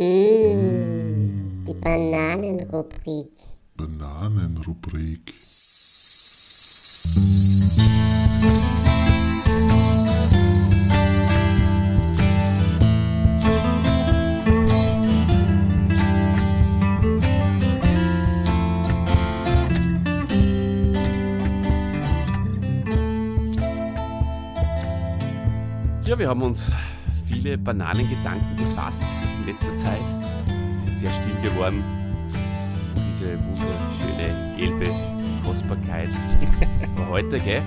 Mmh, die Bananenrubrik. Bananenrubrik. Ja, wir haben uns viele Bananengedanken gefasst in letzter Zeit. Es ist sehr still geworden. Diese wunderschöne gelbe Kostbarkeit. Aber heute, gell,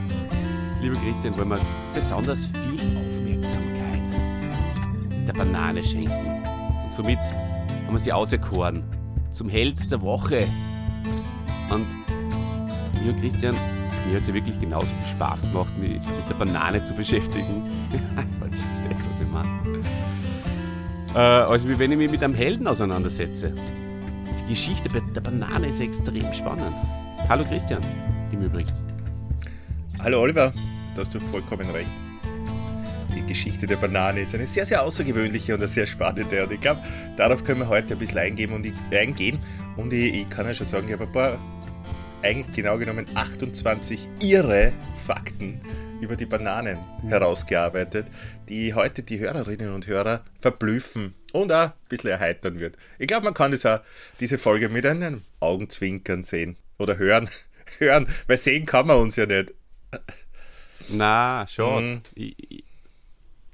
lieber Christian, wollen wir besonders viel Aufmerksamkeit der Banane schenken. Und somit haben wir sie auserkoren zum Held der Woche. Und lieber Christian, mir hat es ja wirklich genauso viel Spaß gemacht, mich mit der Banane zu beschäftigen. Jetzt versteht was ich meine. Äh, also wie wenn ich mich mit einem Helden auseinandersetze. Die Geschichte der Banane ist extrem spannend. Hallo Christian, im Übrigen. Hallo Oliver, da hast du vollkommen recht. Die Geschichte der Banane ist eine sehr, sehr außergewöhnliche und eine sehr spannende. Und ich glaube, darauf können wir heute ein bisschen eingehen. Und ich, eingehen. Und ich, ich kann ja schon sagen, ich habe ein paar, eigentlich genau genommen 28 irre Fakten über die Bananen herausgearbeitet, die heute die Hörerinnen und Hörer verblüffen und auch ein bisschen erheitern wird. Ich glaube, man kann das auch, diese Folge mit einem Augenzwinkern sehen oder hören. hören, weil sehen kann man uns ja nicht. Na, schon. Mhm.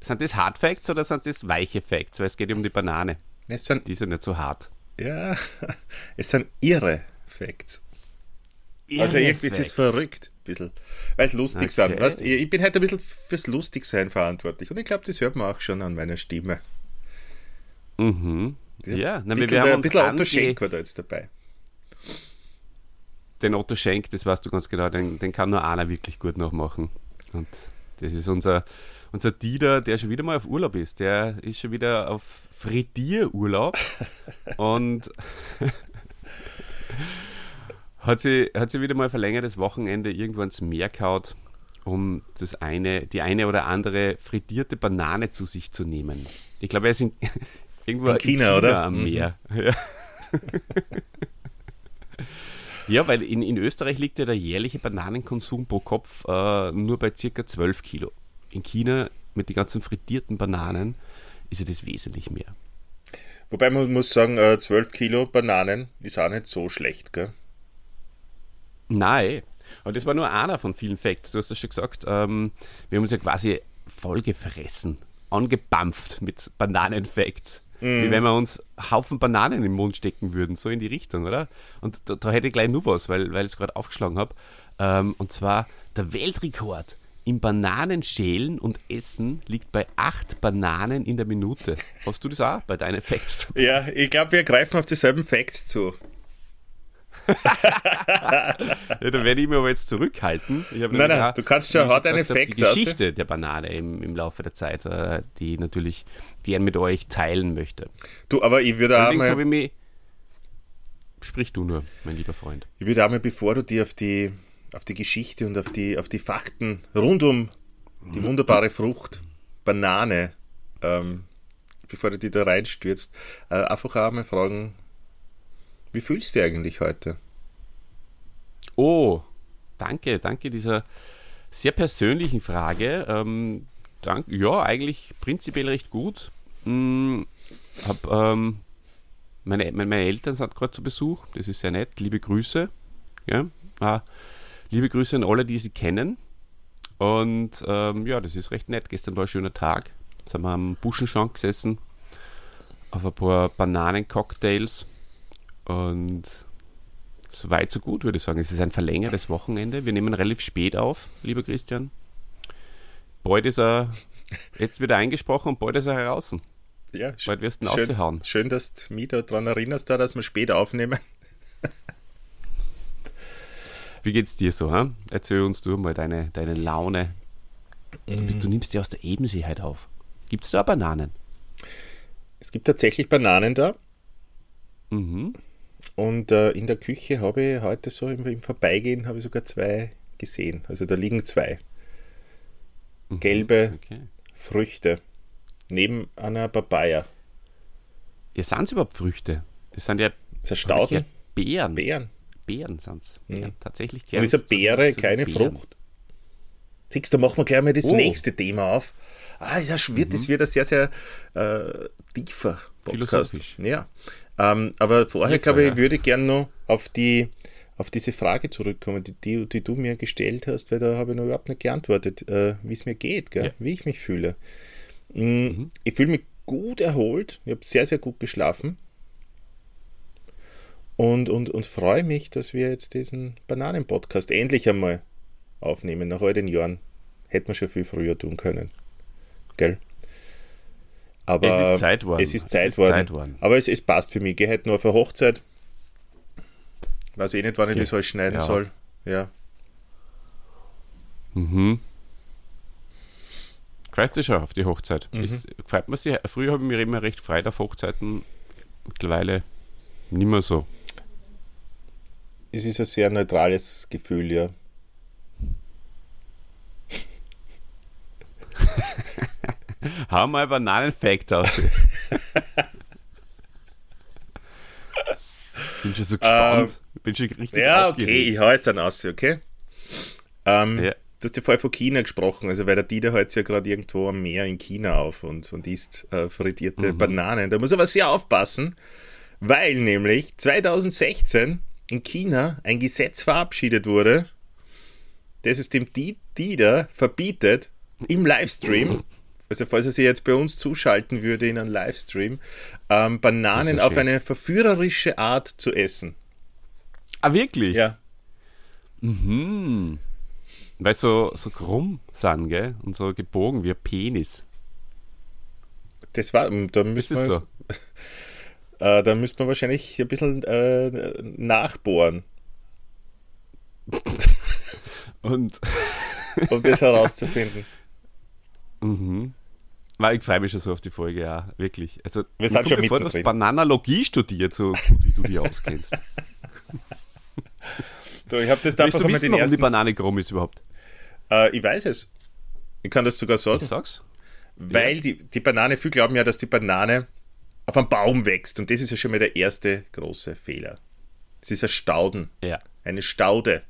Sind das Hard Facts oder sind das weiche Facts? Weil es geht um die Banane. Es sind, Die ja nicht so hart. ja, es sind irre Facts. Also Irre irgendwie ist es Facts. verrückt, bisschen. Weil es lustig Okay. sind. Weißt, ich, ich bin halt ein bisschen fürs Lustigsein verantwortlich. Und ich glaube, das hört man auch schon an meiner Stimme. Mhm. Ja, ein na, bisschen, wir haben ein bisschen Otto Schenk war da jetzt dabei. den Otto Schenk, das weißt du ganz genau, den, den kann nur einer wirklich gut nachmachen. Und das ist unser, unser Dieter, der schon wieder mal auf Urlaub ist. Der ist schon wieder auf Frittierurlaub und hat sie, hat sie wieder mal verlängertes Wochenende irgendwo ins Meer gehaut, um das eine, die eine oder andere frittierte Banane zu sich zu nehmen. Ich glaube, er ist in, irgendwo In China, oder? am Mhm. Meer. Ja. Ja, weil in, in Österreich liegt ja der jährliche Bananenkonsum pro Kopf äh, nur bei circa 12 Kilo. In China mit den ganzen frittierten Bananen ist ja das wesentlich mehr. Wobei man muss sagen, äh, 12 Kilo Bananen ist auch nicht so schlecht, gell? Nein, aber das war nur einer von vielen Facts. Du hast das schon gesagt. Ähm, wir haben uns ja quasi vollgefressen, angebampft mit Bananen-Facts. Wie wenn wir uns Haufen Bananen im Mund stecken würden, so in die Richtung, oder? Und da, da hätte ich gleich nur was, weil, weil ich es gerade aufgeschlagen habe. Ähm, und zwar der Weltrekord im Bananenschälen und Essen liegt bei acht Bananen in der Minute. Hast du das auch bei deinen Facts? Ja, ich glaube, wir greifen auf dieselben Facts zu. Ja, da werde ich mich aber jetzt zurückhalten. Nein, nein, auch, du kannst schon hart habe, Facts Die Geschichte der Banane im, im Laufe der Zeit, äh, die ich natürlich gern mit euch teilen möchte. Du, aber ich würde auch Allerdings mal, ich mich. Sprich du nur, mein lieber Freund. ich würde auch mal, bevor du dir auf die, auf die Geschichte und auf die, auf die Fakten rund um die wunderbare Frucht Banane, ähm, bevor du die da reinstürzt, äh, einfach auch mal fragen, wie fühlst du dich eigentlich heute? Oh, danke, danke dieser sehr persönlichen Frage. Ähm, dank, ja, eigentlich prinzipiell recht gut. Hm, hab, ähm, meine, meine, Eltern sind gerade zu Besuch, das ist sehr nett. Liebe Grüße. Ja, ah, liebe Grüße an alle, die sie kennen. Und ähm, ja, das ist recht nett. Gestern war ein schöner Tag. Jetzt haben wir am Buschenschank gesessen, auf ein paar Bananencocktails. Und so weit, so gut, würde ich sagen. Es ist ein verlängertes Wochenende. Wir nehmen relativ spät auf, lieber Christian. Bald ist er jetzt wieder eingesprochen und bald ist er heraus. Ja, Bald wirst du ihn schön, raushauen. schön, dass du mich daran erinnerst, da, dass wir spät aufnehmen. Wie geht's dir so? Ha? Erzähl uns du mal deine, deine Laune. Du, bist- du nimmst die aus der Ebensee halt auf. Gibt es da Bananen? Es gibt tatsächlich Bananen da. Mhm. Und äh, in der Küche habe ich heute so im, im Vorbeigehen habe ich sogar zwei gesehen. Also da liegen zwei gelbe Okay. Früchte neben einer Papaya. Ja, sind es überhaupt Früchte? Es sind ja Stauden? Beeren. Beeren. Beeren sind es. Mhm. Tatsächlich. Und ist eine Beere keine Beeren. Frucht? Siehst du, da machen wir gleich mal das Oh. nächste Thema auf. Ah, das wird, Mhm. das wird ein sehr, sehr äh, tiefer Podcast. Philosophisch. Ja. Ähm, aber vorher, glaube ich, würde ich gerne noch auf die auf diese Frage zurückkommen, die, die, die du mir gestellt hast, weil da habe ich noch überhaupt nicht geantwortet, äh, wie es mir geht, gell? Ja. wie ich mich fühle. Mm, Ich fühle mich gut erholt, ich habe sehr, sehr gut geschlafen und, und, und freue mich, dass wir jetzt diesen Bananen-Podcast endlich einmal aufnehmen, nach all den Jahren. Hätten wir schon viel früher tun können. Gell? Aber Es ist Zeit worden. Es ist Es Zeit ist worden. Zeit worden. Aber es, es passt für mich. Ich gehe heute nur eine Hochzeit. Weiß eh nicht, wann ich Geh. das alles schneiden Ja. soll. Ja. Mhm. Freust du schon auf die Hochzeit? Mhm. Ist, freut man sich? Früher habe ich mich immer recht gefreut auf Hochzeiten. Mittlerweile nicht mehr so. Es ist ein sehr neutrales Gefühl, ja. Hau mal Bananen-Fact aus. bin schon so gespannt. bin schon richtig Ähm, Ja, aufgeregt. okay, ich hau jetzt dann aus, okay? Ähm, Ja. Du hast ja vorher von China gesprochen, also weil der Dieter hält ja gerade irgendwo am Meer in China auf und, und isst äh, frittierte Bananen. Da muss er aber sehr aufpassen, weil nämlich 2016 in China ein Gesetz verabschiedet wurde, das es dem Di- Dieter verbietet, im Livestream, also falls er sich jetzt bei uns zuschalten würde in einen Livestream, ähm, Bananen auf eine verführerische Art zu essen. Ah, wirklich? Ja. Weil so, so krumm sind, gell? Und so gebogen wie ein Penis. Das war, da Das müssen ist wir, so. äh, da müsste man wahrscheinlich ein bisschen äh, nachbohren, Und um das herauszufinden. weil ich freue mich schon so auf die Folge, ja, wirklich. Also, Wir sind schon mir vor, du. Bananalogie studiert, so gut wie du die auskennst. Du, ich habe das Willst einfach du wissen, den warum die. Banane krumm ist überhaupt? Äh, ich weiß es. Ich kann das sogar sagen. Ich sag's. Weil die, die Banane, viele glauben ja, dass die Banane auf einem Baum wächst. Und das ist ja schon mal der erste große Fehler. Es ist ein Stauden. Ja. Eine Staude.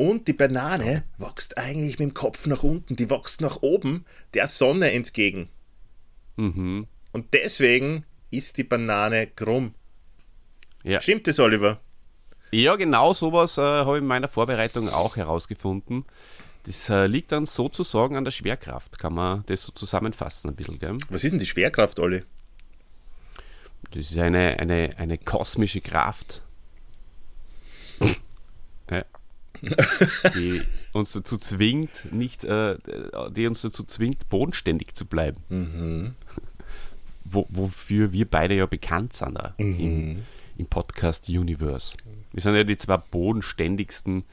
Und die Banane wächst eigentlich mit dem Kopf nach unten. Die wächst nach oben der Sonne entgegen. Mhm. Und deswegen ist die Banane krumm. Ja. Stimmt das, Oliver? Ja, genau sowas äh, habe ich in meiner Vorbereitung auch herausgefunden. Das äh, liegt dann sozusagen an der Schwerkraft, kann man das so zusammenfassen ein bisschen, gell? Was ist denn die Schwerkraft, Olli? Das ist eine, eine, eine kosmische Kraft, ja. die uns dazu zwingt, nicht, äh, die uns dazu zwingt, bodenständig zu bleiben. Wo, wofür wir beide ja bekannt sind da im, im Podcast Universe. Wir sind ja die zwei bodenständigsten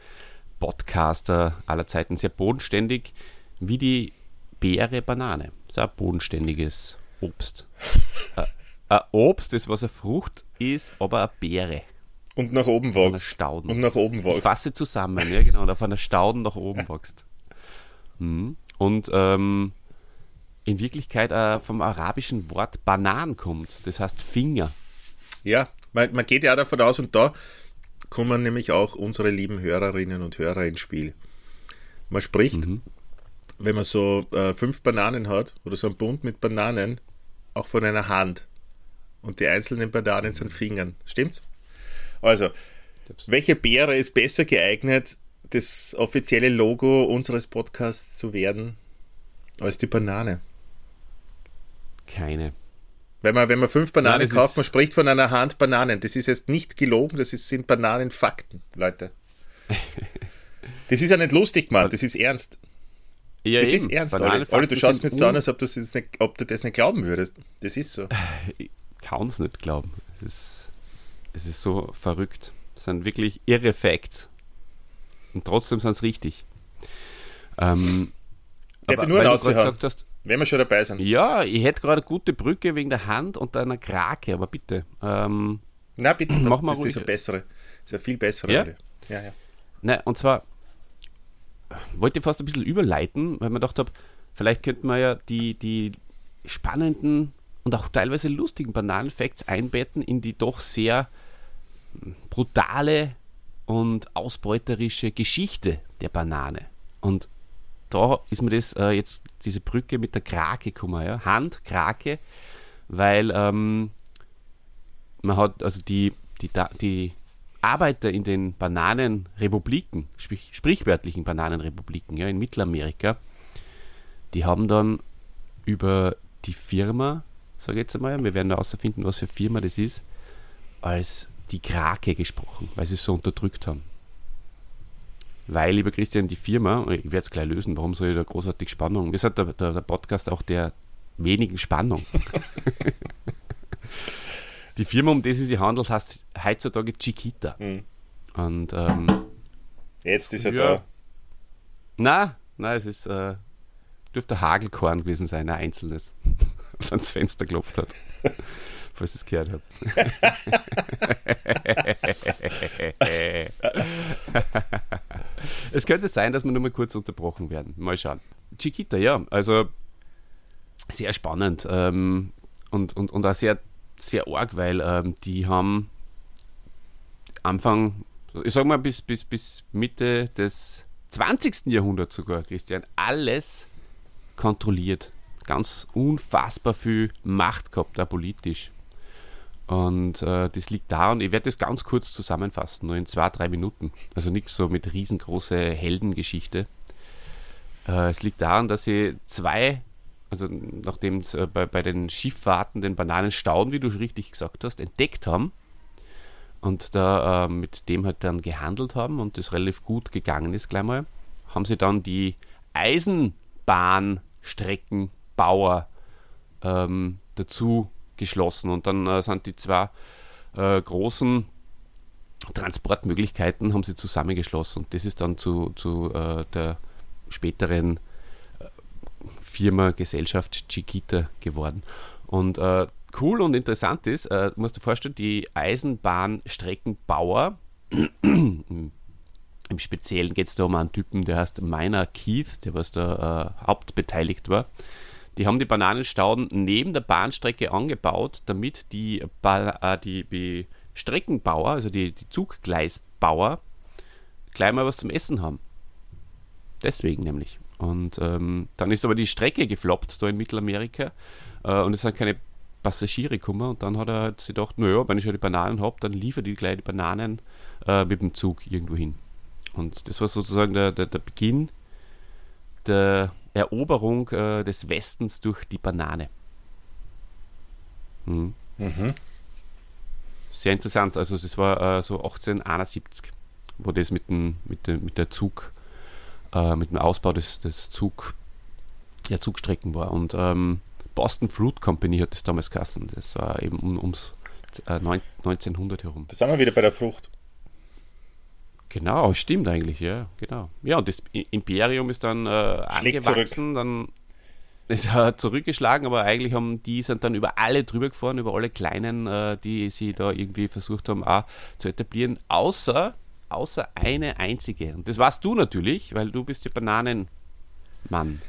Podcaster aller Zeiten. Sehr bodenständig wie die Beere Banane. Sehr bodenständiges Obst. Ein Obst, das was eine Frucht ist, aber eine Beere. Und nach oben wächst. Und nach oben wächst. fasse zusammen, ja genau, und auf einer Stauden nach oben wächst. Mhm. Und ähm, in Wirklichkeit äh, vom arabischen Wort Banan kommt. Das heißt Finger. Ja, man, man geht ja davon aus, und da kommen nämlich auch unsere lieben Hörerinnen und Hörer ins Spiel. Man spricht, wenn man so äh, fünf Bananen hat oder so ein Bund mit Bananen, auch von einer Hand. Und die einzelnen Bananen sind Fingern. Stimmt's? Also, welche Beere ist besser geeignet, das offizielle Logo unseres Podcasts zu werden, als die Banane? Keine. Wenn man, wenn man fünf Bananen Nein, das kauft, man spricht von einer Hand Bananen. Das ist jetzt nicht gelogen, das ist, sind Bananenfakten, Leute. Das ist ja nicht lustig, Mann, das ist ernst. Ja, Das eben. ist ernst, Olli. Olli, du schaust mir jetzt so an, als ob, jetzt nicht, ob du das nicht glauben würdest. Das ist so. Ich kann es nicht glauben. Es ist, es ist so verrückt. Es sind wirklich irre Facts. Und trotzdem sind es richtig. Ähm, ich nur weil einen gesagt hast, Wenn wir schon dabei sind. ja, ich hätte gerade eine gute Brücke wegen der Hand und einer Krake, aber bitte. Ähm, Na bitte, Mach mal das ist ruhig. eine bessere. Das ist eine viel bessere. Ja? Ja, ja. ne, und zwar wollte ich fast ein bisschen überleiten, weil man gedacht habe, vielleicht könnten wir ja die, die spannenden und auch teilweise lustigen Bananenfacts einbetten in die doch sehr brutale und ausbeuterische Geschichte der Banane. Und da ist mir das äh, jetzt diese Brücke mit der Krake gekommen, ja? Hand, Krake, weil ähm, man hat also die, die, die Arbeiter in den Bananenrepubliken, sprich, sprichwörtlichen Bananenrepubliken ja, in Mittelamerika, die haben dann über die Firma, sage ich jetzt einmal, wir werden herausfinden, was für Firma das ist, als die Krake gesprochen, weil sie es so unterdrückt haben. Weil, lieber Christian, die Firma, ich werde es gleich lösen, warum soll ich da großartig Spannung? Wir sind der, der, der Podcast auch der wenigen Spannung. die Firma, um die es sich handelt, heißt heutzutage Chiquita. Mhm. Und ähm, jetzt ist er ja, da. Na, na, es ist äh, dürfte Hagelkorn gewesen sein, ein einzelnes, das ans Fenster geklopft hat falls ihr es gehört habt. es könnte sein, dass wir nur mal kurz unterbrochen werden. Mal schauen. Chiquita, ja, also sehr spannend ähm, und, und, und auch sehr, sehr arg, weil ähm, die haben Anfang, ich sag mal bis, bis, bis Mitte des 20. Jahrhunderts sogar, Christian, alles kontrolliert. Ganz unfassbar viel Macht gehabt, auch politisch. Und äh, das liegt daran, ich werde das ganz kurz zusammenfassen, nur in zwei, drei Minuten. Also nichts so mit riesengroße Heldengeschichte. Äh, es liegt daran, dass sie zwei, also nachdem sie äh, bei, bei den Schifffahrten den Bananenstauden, wie du richtig gesagt hast, entdeckt haben und da äh, mit dem halt dann gehandelt haben und das relativ gut gegangen ist gleich mal, haben sie dann die Eisenbahnstreckenbauer ähm, dazu geschlossen. Und dann äh, sind die zwei äh, großen Transportmöglichkeiten haben sie zusammengeschlossen. Und das ist dann zu, zu äh, der späteren äh, Firma, Gesellschaft Chiquita geworden. Und äh, cool und interessant ist, musst du dir vorstellen, die Eisenbahnstreckenbauer, im Speziellen geht es da um einen Typen, der heißt Miner Keith, der was da äh, hauptbeteiligt war. Die haben die Bananenstauden neben der Bahnstrecke angebaut, damit die, äh, die, die Streckenbauer, also die, die Zuggleisbauer, gleich mal was zum Essen haben. Deswegen nämlich. Und ähm, dann ist aber die Strecke gefloppt da in Mittelamerika äh, und es sind keine Passagiere gekommen und dann hat er halt sich gedacht, naja, wenn ich schon die Bananen habe, dann liefere ich gleich die Bananen äh, mit dem Zug irgendwo hin. Und das war sozusagen der, der, der Beginn der Eroberung äh, des Westens durch die Banane. Hm. Mhm. Sehr interessant. Also es war äh, so 1871, wo das mit, dem, mit, dem, mit der Zug, äh, mit dem Ausbau des, des Zug, der Zugstrecken war. Und ähm, Boston Fruit Company hat das damals geheißen. Das war eben um, ums 1900 äh, herum. Da sind wir wieder bei der Frucht. Genau, stimmt eigentlich, ja, genau. Ja, und das Imperium ist dann äh, angewachsen, zurück. dann ist er zurückgeschlagen, aber eigentlich haben die sind dann über alle drüber gefahren, über alle kleinen, äh, die sie da irgendwie versucht haben, auch zu etablieren, außer, außer eine einzige. Und das warst du natürlich, weil du bist der Bananenmann.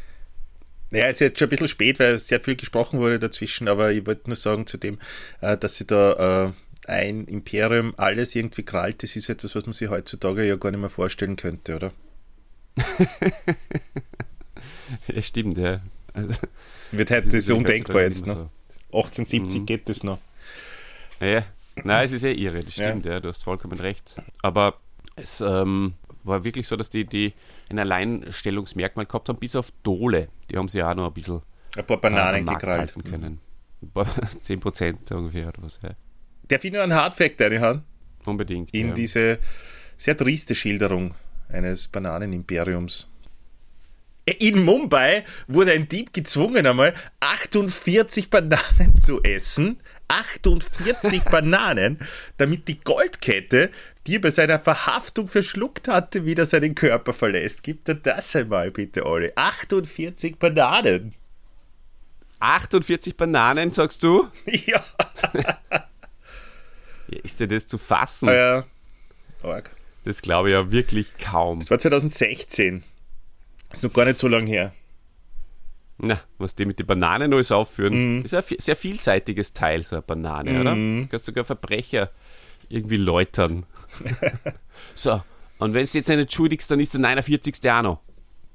Naja, es ist jetzt schon ein bisschen spät, weil sehr viel gesprochen wurde dazwischen, aber ich wollte nur sagen zu dem, äh, dass sie da äh, ein Imperium alles irgendwie krallt, das ist etwas, was man sich heutzutage ja gar nicht mehr vorstellen könnte, oder? ja, stimmt, ja. Also, das wird heute, das ist undenkbar jetzt, ne? So. 1870 mhm. geht das noch. Ja, nein, es ist ja irre, das stimmt, ja. ja du hast vollkommen recht. Aber es ähm, war wirklich so, dass die, die ein Alleinstellungsmerkmal gehabt haben, bis auf Dole. Die haben sie auch noch ein bisschen ein paar Bananen äh, gekrallt. können. Ein paar 10% ungefähr oder was, ja. Darf ich nur einen Hardfact reinhauen? Unbedingt. In ja. diese sehr triste Schilderung eines Bananenimperiums. In Mumbai wurde ein Dieb gezwungen, einmal 48 Bananen zu essen. 48 Bananen, damit die Goldkette, die er bei seiner Verhaftung verschluckt hatte, wieder seinen Körper verlässt. Gibt er das einmal bitte, Olli? 48 Bananen. 48 Bananen, sagst du? Ja. Ist dir das zu fassen? Ah, ja, Arg. Das glaube ich ja wirklich kaum. Das war 2016. Das ist noch gar nicht so lange her. Na, was die mit den Bananen alles aufführen. Mhm. Ist ein sehr vielseitiges Teil, so eine Banane, oder? Du kannst sogar Verbrecher irgendwie läutern. so, und wenn du jetzt nicht entschuldigst, dann ist der 49. auch noch.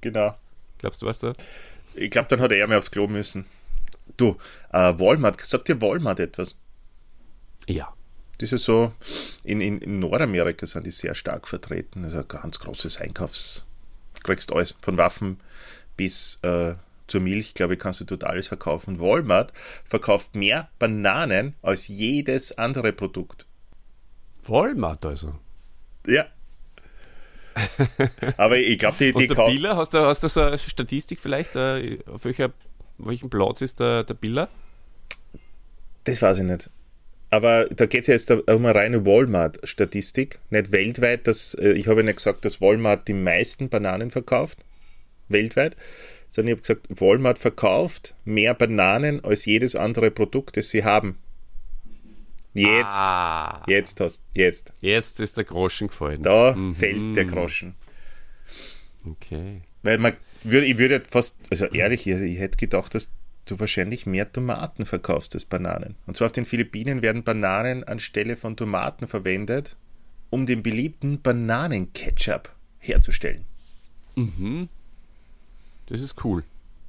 Genau. Glaubst du, was da? Ich glaube, dann hat er mehr aufs Klo müssen. Du, äh, Walmart, sagt dir Walmart etwas? Ja. Das ist so, in, in, in Nordamerika sind die sehr stark vertreten. Ist ein ganz großes Einkaufs. Du kriegst alles, von Waffen bis äh, zur Milch, glaube ich, kannst du dort alles verkaufen. Walmart verkauft mehr Bananen als jedes andere Produkt. Walmart also. Ja. Aber ich glaube, die, die Und der kau- Biller, hast du, hast du so eine Statistik vielleicht? Äh, auf welcher, welchem Platz ist der, der Biller? Das weiß ich nicht. Aber da geht es ja jetzt um eine reine Walmart-Statistik, nicht weltweit. Dass, äh, ich habe ja nicht gesagt, dass Walmart die meisten Bananen verkauft, weltweit, sondern ich habe gesagt, Walmart verkauft mehr Bananen als jedes andere Produkt, das sie haben. Jetzt, Ah, jetzt hast, jetzt. jetzt ist der Groschen gefallen. Da fällt der Groschen. Okay. Weil man würde, ich würde fast, also ehrlich, ich, ich hätte gedacht, dass du wahrscheinlich mehr Tomaten verkaufst als Bananen. Und zwar auf den Philippinen werden Bananen anstelle von Tomaten verwendet, um den beliebten Bananenketchup herzustellen. Das ist cool.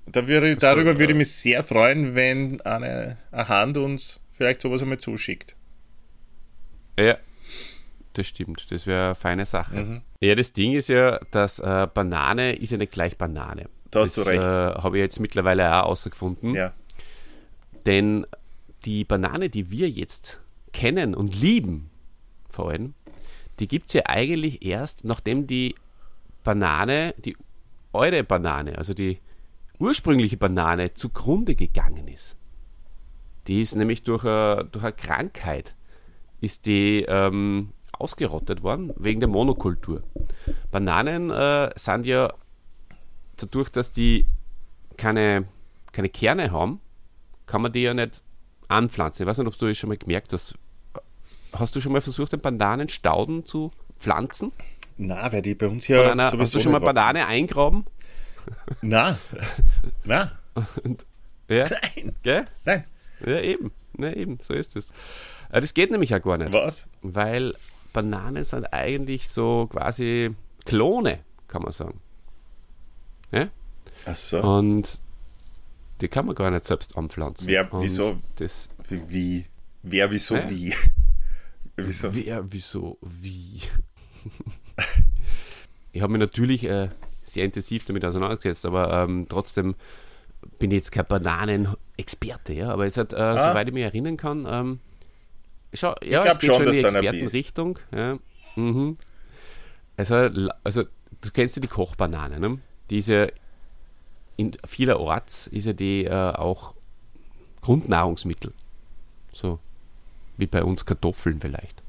Da würde, darüber würde ich mich sehr freuen, wenn eine, eine Hand uns vielleicht sowas einmal zuschickt. Ja, das stimmt. Das wäre eine feine Sache. Mhm. Ja, das Ding ist ja, dass äh, Banane ist ja nicht gleich Banane. Da hast das, du recht. Äh, Habe ich jetzt mittlerweile auch herausgefunden. Ja. Denn die Banane, die wir jetzt kennen und lieben, vor allem, die gibt es ja eigentlich erst, nachdem die Banane, die eure Banane, also die ursprüngliche Banane, zugrunde gegangen ist. Die ist nämlich durch eine, durch eine Krankheit ist die ähm, ausgerottet worden, wegen der Monokultur. Bananen äh, sind ja dadurch, dass die keine, keine Kerne haben, kann man die ja nicht anpflanzen. Ich weiß nicht, ob du das schon mal gemerkt hast. Hast du schon mal versucht, einen Bananenstauden zu pflanzen? Na, weil die bei uns ja hast sowieso du schon mal wachsen. Banane eingraben? Na, na, Ja, nein, gell? nein. Ja, eben. Ja, eben, so ist es. Äh, Das geht nämlich auch gar nicht. Was? Weil Bananen sind eigentlich so quasi Klone, kann man sagen. Ja? Ach so. Und die kann man gar nicht selbst anpflanzen. Wer- Und wieso? Das, Wie? Wer, wieso, Hä? wie? wieso? wer, wieso, wie? ich habe mich natürlich äh, sehr intensiv damit auseinandergesetzt, aber ähm, trotzdem bin ich jetzt kein Bananenexperte, ja. Aber es hat, äh, soweit ich mich erinnern kann, ähm, schau, ja, glaub es geht schon, schon in die Expertenrichtung. Ja. Mhm. Also, also, du kennst ja die Kochbanane, ne? Die ist ja in vielerorts ist ja die äh, auch Grundnahrungsmittel. So wie bei uns Kartoffeln vielleicht.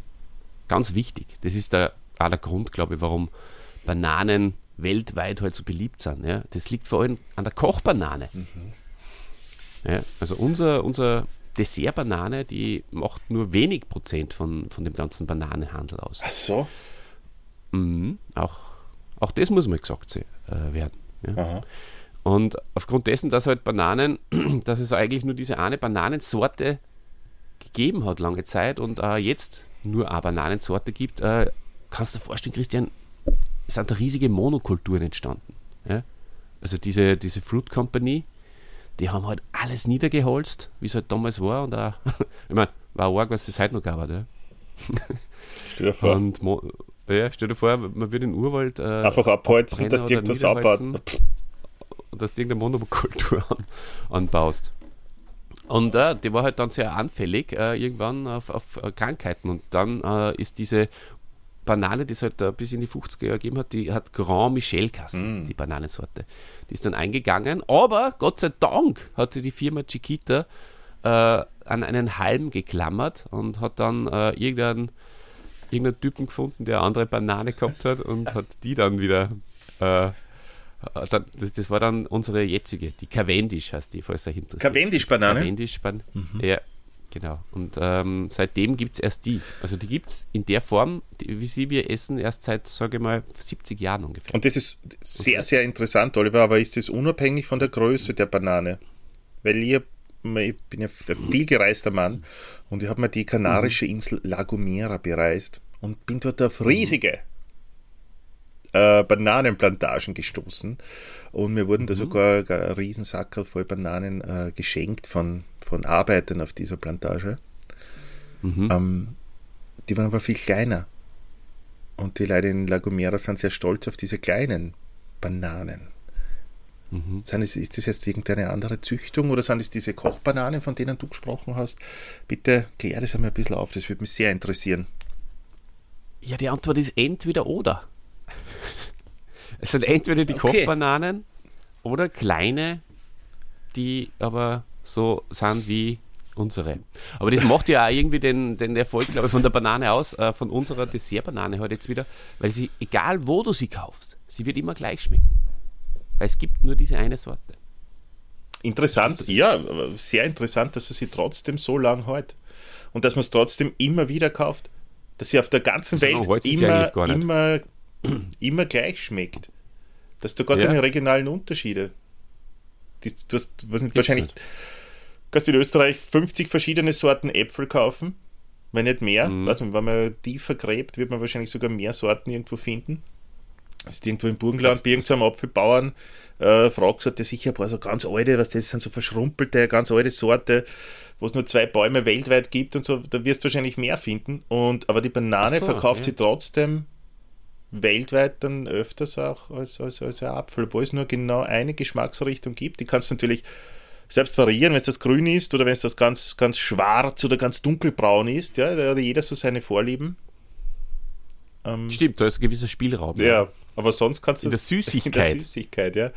Ganz wichtig. Das ist der, auch der Grund, glaube ich, warum Bananen weltweit halt so beliebt sind. Ja? Das liegt vor allem an der Kochbanane. Ja, also unser, unser Dessertbanane, die macht nur wenig Prozent von, von dem ganzen Bananenhandel aus. Ach so? Mhm. Auch, auch das muss mal gesagt äh, werden. Ja? Und aufgrund dessen, dass halt Bananen, dass es eigentlich nur diese eine Bananensorte gegeben hat lange Zeit und äh, jetzt nur eine Bananensorte gibt, äh, kannst du dir vorstellen, Christian, es sind da riesige Monokulturen entstanden. Ja? Also diese, diese Fruit Company, die haben halt alles niedergeholzt, wie es halt damals war und auch, ich meine, war arg, was es heute noch gab. Ja? Stell dir vor. Und Mo ja, stell dir vor, man würde den Urwald äh, Einfach abholzen, dass dir irgendwas abbaut. und dass du irgendeine Monokultur an, anbaust. Und äh, die war halt dann sehr anfällig äh, irgendwann auf, auf äh, Krankheiten. Und dann äh, ist diese Banane, die es halt äh, bis in die 50er Jahre gegeben hat, die hat Grand Michel Kassen, die Bananensorte. Die ist dann eingegangen, aber Gott sei Dank hat sie die Firma Chiquita an einen Halm geklammert und hat dann irgendeinen, irgendeinen Typen gefunden, der eine andere Banane gehabt hat und hat die dann wieder äh, dann, das, das war dann unsere jetzige, die Cavendish heißt die, falls euch interessiert. Cavendish-Banane? Cavendish Ban ja, Genau. Und ähm, seitdem gibt es erst die. Also die gibt es in der Form, die, wie sie wir essen, erst seit, sage ich mal, 70 Jahren ungefähr. Und das ist sehr, sehr interessant, Oliver, aber ist das unabhängig von der Größe der Banane? Weil ich, ich bin ja ein viel gereister Mann und ich habe mir die kanarische Insel La Gomera bereist und bin dort auf riesige äh, Bananenplantagen gestoßen. Und mir wurden da sogar ein Riesensackerl voll Bananen äh, geschenkt von, von Arbeitern auf dieser Plantage. Ähm, die waren aber viel kleiner. Und die Leute in La Gomera sind sehr stolz auf diese kleinen Bananen. Sind es, ist das jetzt irgendeine andere Züchtung oder sind es diese Kochbananen, von denen du gesprochen hast? Bitte klär das einmal ein bisschen auf, das würde mich sehr interessieren. Ja, die Antwort ist entweder oder. Es sind entweder die Okay. Kochbananen oder kleine, die aber so sind wie unsere. Aber das macht ja auch irgendwie den, den Erfolg, glaube ich, von der Banane aus, äh, von unserer Dessertbanane heute jetzt wieder, weil sie, egal wo du sie kaufst, sie wird immer gleich schmecken. Weil es gibt nur diese eine Sorte. Interessant, ja, sehr interessant, dass er sie trotzdem so lang hält. Und dass man es trotzdem immer wieder kauft. Dass sie auf der ganzen Welt ja immer, immer, immer gleich schmeckt. Dass da gar Ja. keine regionalen Unterschiede. Das, du hast nicht, wahrscheinlich, nicht. kannst du in Österreich 50 verschiedene Sorten Äpfel kaufen, wenn nicht mehr. Mhm. Nicht, wenn man tiefer gräbt, wird man wahrscheinlich sogar mehr Sorten irgendwo finden. Ist irgendwo im Burgenland bei irgendeinem Apfelbauern, äh, fragst, hat der sicher ein paar so ganz alte, was das sind so verschrumpelte, ganz alte Sorte, wo es nur zwei Bäume weltweit gibt und so, da wirst du wahrscheinlich mehr finden. Und, aber die Banane so, verkauft okay. sie trotzdem weltweit dann öfters auch als, als, als ein Apfel, obwohl es nur genau eine Geschmacksrichtung gibt. Die kannst du natürlich selbst variieren, wenn es das grün ist oder wenn es das ganz, ganz schwarz oder ganz dunkelbraun ist. Ja, da hat jeder so seine Vorlieben. Ähm, Stimmt, da ist ein gewisser Spielraum. ja, aber sonst kannst du In der Süßigkeit. In der Süßigkeit, ja.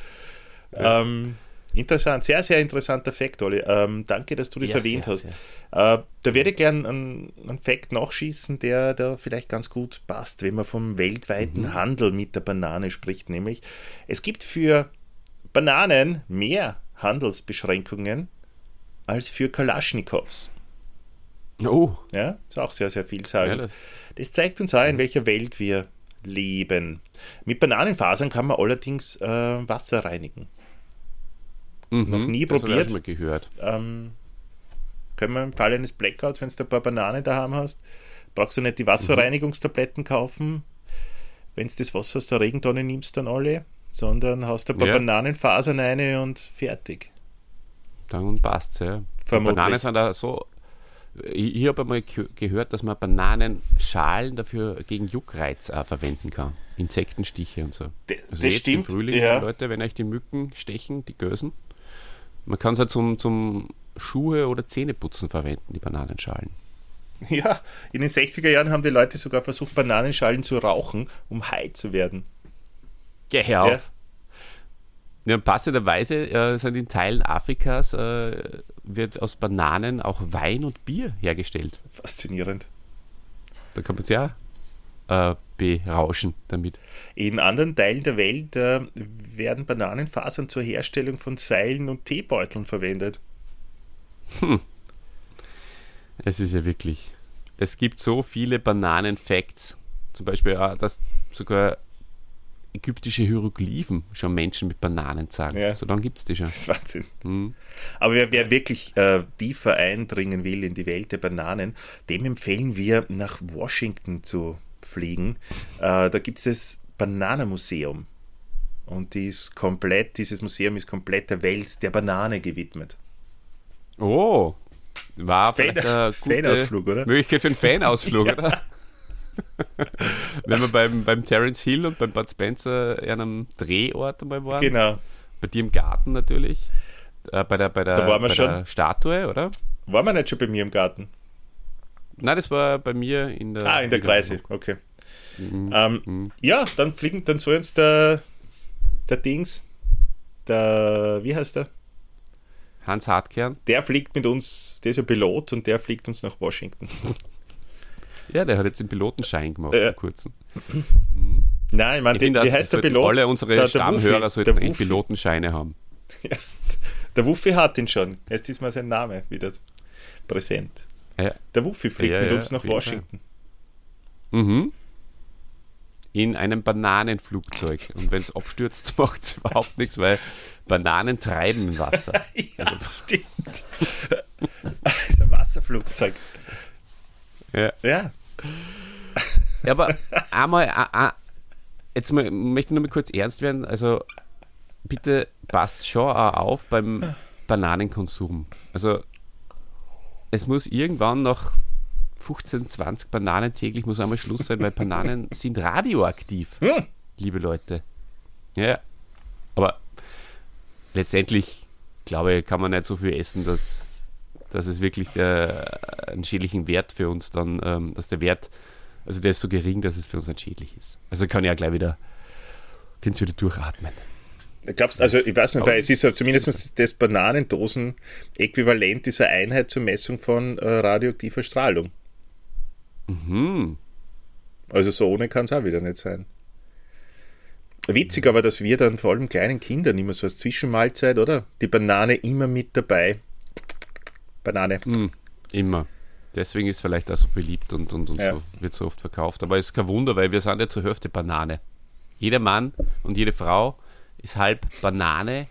Ähm, interessant, sehr, sehr interessanter Fakt, Olli. Ähm, danke, dass du das Ja, erwähnt sehr, hast. Äh, da werde ich gern einen, einen Fakt nachschießen, der da vielleicht ganz gut passt, wenn man vom weltweiten Mhm. Handel mit der Banane spricht. Nämlich, es gibt für Bananen mehr Handelsbeschränkungen als für Kalaschnikows. Oh, Ja, ist auch sehr, sehr vielsagend. Ja, das- das zeigt uns auch, in welcher Welt wir leben. Mit Bananenfasern kann man allerdings äh, Wasser reinigen. mhm, Noch nie das probiert? schon mal gehört. Ähm, können wir im Falle eines Blackouts, wenn du ein paar Bananen daheim hast, brauchst du nicht die Wasserreinigungstabletten kaufen, wenn du das Wasser aus der Regentonne nimmst, dann alle, sondern hast ein paar Ja. Bananenfasern rein und fertig. Dann passt's, ja. Vermutlich. Bananen sind da so. Ich, ich habe einmal ge- gehört, dass man Bananenschalen dafür gegen Juckreiz auch verwenden kann. Insektenstiche und so. Also das jetzt stimmt, im Frühling, ja. Leute, wenn euch die Mücken stechen, die Gösen. Man kann es halt zum, zum Schuhe oder Zähneputzen verwenden, die Bananenschalen. Ja, in den 60er Jahren haben die Leute sogar versucht, Bananenschalen zu rauchen, um high zu werden. Geh Ja. auf. Ja, passenderweise äh, sind in Teilen Afrikas äh, wird aus Bananen auch Wein und Bier hergestellt. Faszinierend. Da kann man sich ja äh, berauschen damit. In anderen Teilen der Welt äh, werden Bananenfasern zur Herstellung von Seilen und Teebeuteln verwendet. Es ist ja wirklich. Es gibt so viele Bananen-Facts. Zum Beispiel, dass sogar ägyptische Hieroglyphen schon Menschen mit Bananen sagen. Ja. So lange gibt es die schon. Das ist Wahnsinn. Mhm. Aber wer, wer wirklich äh, tiefer eindringen will in die Welt der Bananen, dem empfehlen wir, nach Washington zu fliegen. Äh, da gibt es das Bananenmuseum. Und die ist komplett, dieses Museum ist komplett der Welt der Banane gewidmet. Oh, war Fan- vielleicht eine gute Fanausflug, oder? Möglichkeit für einen Fanausflug, oder? Wenn wir beim, beim Terence Hill und beim Bud Spencer an einem Drehort einmal waren. Genau. Bei dir im Garten natürlich. Äh, bei der, bei der, Da waren wir bei schon. der Statue, oder? War man nicht schon bei mir im Garten? Nein, das war bei mir in der. Ah, in der Kreise, okay. Ähm, Ja, dann fliegen, dann soll uns der, der Dings, der, wie heißt der? Hans Hartkern. Der fliegt mit uns, der ist ja Pilot und der fliegt uns nach Washington. Ja, der hat jetzt den Pilotenschein gemacht Ja. vor kurzem. Nein, ich meine, Ich finde, wie heißt der Pilot? alle unsere Der- der Stammhörer Wuffi, sollten eigentlich. Pilotenscheine haben. Der Wuffi hat ihn schon. Jetzt ist mal sein Name wieder. präsent. Ja. Der Wuffi fliegt Ja, mit ja, uns nach Washington. Mhm. In einem Bananenflugzeug. Und wenn es abstürzt, macht es überhaupt nichts, weil Bananen treiben im Wasser. Ja, stimmt. das ist ein Wasserflugzeug. Ja. Ja. Ja, aber einmal, a- a- jetzt mal, möchte ich nur mal kurz ernst werden. Also bitte passt schon auch auf beim Bananenkonsum. Also es muss irgendwann nach 15, 20 Bananen täglich muss einmal Schluss sein, weil Bananen sind radioaktiv, Hm. liebe Leute. Ja, aber letztendlich, glaube ich, kann man nicht so viel essen, dass, dass es wirklich äh, einen schädlichen Wert für uns dann, ähm, dass der Wert, also der ist so gering, dass es für uns nicht schädlich ist. Also kann ich ja gleich wieder, kannst wieder durchatmen. Glaubst also, ich weiß nicht, weil es ist ja zumindest das Bananendosen-Äquivalent dieser Einheit zur Messung von äh, radioaktiver Strahlung. Mhm. Also so ohne kann es auch wieder nicht sein. Witzig aber, dass wir dann vor allem kleinen Kindern immer so als Zwischenmahlzeit, oder? Die Banane immer mit dabei. Banane. Mhm. Immer. Deswegen ist vielleicht auch so beliebt und, und, und Ja. so, wird so oft verkauft. Aber es ist kein Wunder, weil wir sind ja zur Hälfte Banane. Jeder Mann und jede Frau ist halb Banane.